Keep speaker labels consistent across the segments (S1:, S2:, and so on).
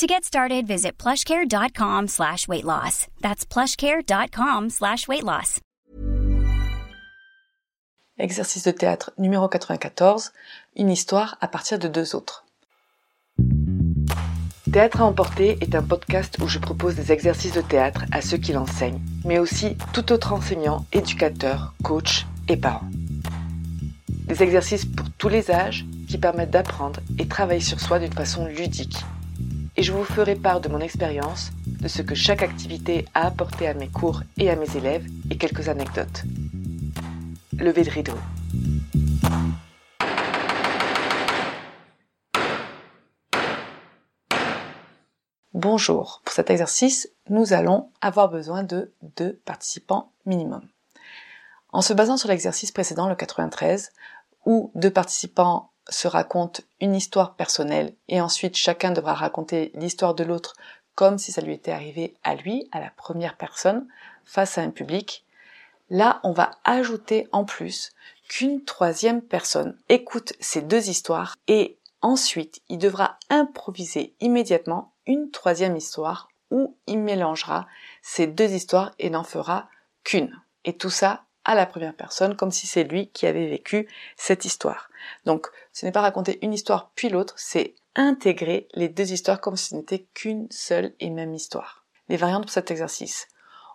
S1: To get started, visit plushcare.com slash weight loss. That's plushcare.com slash weight loss.
S2: Exercice de théâtre numéro 94, une histoire à partir de deux autres. Théâtre à emporter est un podcast où je propose des exercices de théâtre à ceux qui l'enseignent, mais aussi tout autre enseignant, éducateur, coach et parents. Des exercices pour tous les âges qui permettent d'apprendre et travailler sur soi d'une façon ludique et je vous ferai part de mon expérience, de ce que chaque activité a apporté à mes cours et à mes élèves et quelques anecdotes. Levez de rideau. Bonjour, pour cet exercice, nous allons avoir besoin de deux participants minimum. En se basant sur l'exercice précédent, le 93, où deux participants se raconte une histoire personnelle et ensuite chacun devra raconter l'histoire de l'autre comme si ça lui était arrivé à lui, à la première personne, face à un public. Là, on va ajouter en plus qu'une troisième personne écoute ces deux histoires et ensuite il devra improviser immédiatement une troisième histoire où il mélangera ces deux histoires et n'en fera qu'une. Et tout ça la première personne, comme si c'est lui qui avait vécu cette histoire. Donc, ce n'est pas raconter une histoire puis l'autre, c'est intégrer les deux histoires comme si ce n'était qu'une seule et même histoire. Les variantes pour cet exercice.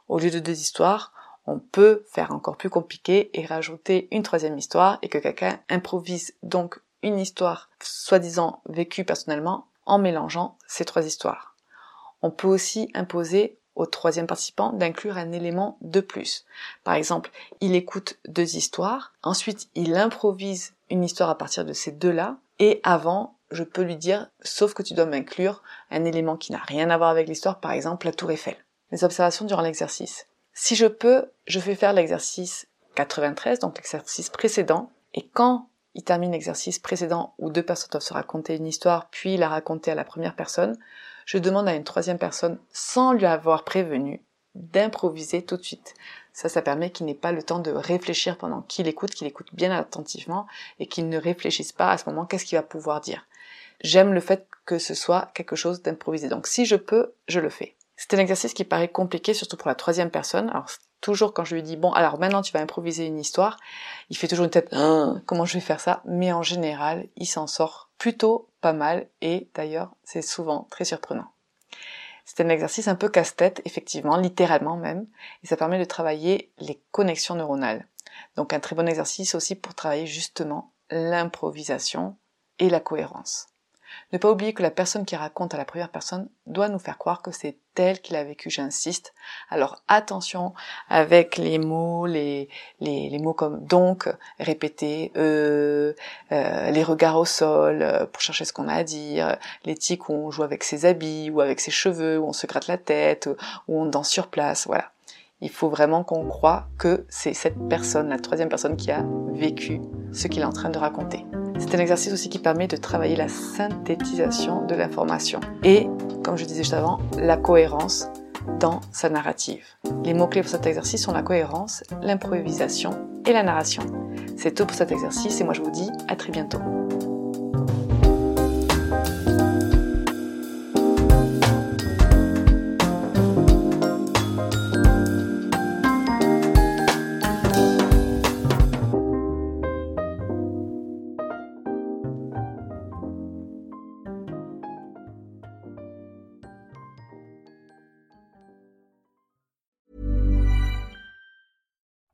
S2: Au lieu de deux histoires, on peut faire encore plus compliqué et rajouter une troisième histoire et que quelqu'un improvise donc une histoire soi-disant vécue personnellement en mélangeant ces trois histoires. On peut aussi imposer au troisième participant d'inclure un élément de plus. Par exemple, il écoute deux histoires, ensuite il improvise une histoire à partir de ces deux-là, et avant, je peux lui dire, sauf que tu dois m'inclure un élément qui n'a rien à voir avec l'histoire, par exemple la tour Eiffel. Les observations durant l'exercice. Si je peux, je fais faire l'exercice 93, donc l'exercice précédent, et quand il termine l'exercice précédent où deux personnes doivent se raconter une histoire, puis la raconter à la première personne, je demande à une troisième personne, sans lui avoir prévenu, d'improviser tout de suite. Ça, ça permet qu'il n'ait pas le temps de réfléchir pendant qu'il écoute, qu'il écoute bien attentivement et qu'il ne réfléchisse pas à ce moment qu'est-ce qu'il va pouvoir dire. J'aime le fait que ce soit quelque chose d'improvisé. Donc si je peux, je le fais. C'est un exercice qui paraît compliqué, surtout pour la troisième personne. Alors toujours quand je lui dis bon alors maintenant tu vas improviser une histoire, il fait toujours une tête hein, comment je vais faire ça, mais en général il s'en sort plutôt pas mal et d'ailleurs c'est souvent très surprenant. C'est un exercice un peu casse-tête, effectivement, littéralement même, et ça permet de travailler les connexions neuronales. Donc un très bon exercice aussi pour travailler justement l'improvisation et la cohérence. Ne pas oublier que la personne qui raconte à la première personne doit nous faire croire que c'est elle qui l'a vécu, j'insiste. Alors attention avec les mots, les, les, mots comme donc, répéter, euh, euh, les regards au sol euh, pour chercher ce qu'on a à dire, tics où on joue avec ses habits ou avec ses cheveux, où on se gratte la tête, où on danse sur place, voilà. Il faut vraiment qu'on croit que c'est cette personne, la troisième personne qui a vécu ce qu'il est en train de raconter. C'est un exercice aussi qui permet de travailler la synthétisation de l'information et, comme je disais juste avant, la cohérence dans sa narrative. Les mots-clés pour cet exercice sont la cohérence, l'improvisation et la narration. C'est tout pour cet exercice et moi je vous dis à très bientôt.